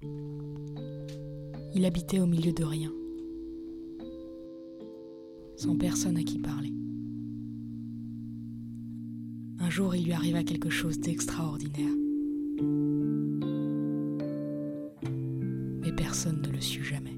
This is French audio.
Il habitait au milieu de rien, sans personne à qui parler. Un jour, il lui arriva quelque chose d'extraordinaire. Mais personne ne le sut jamais.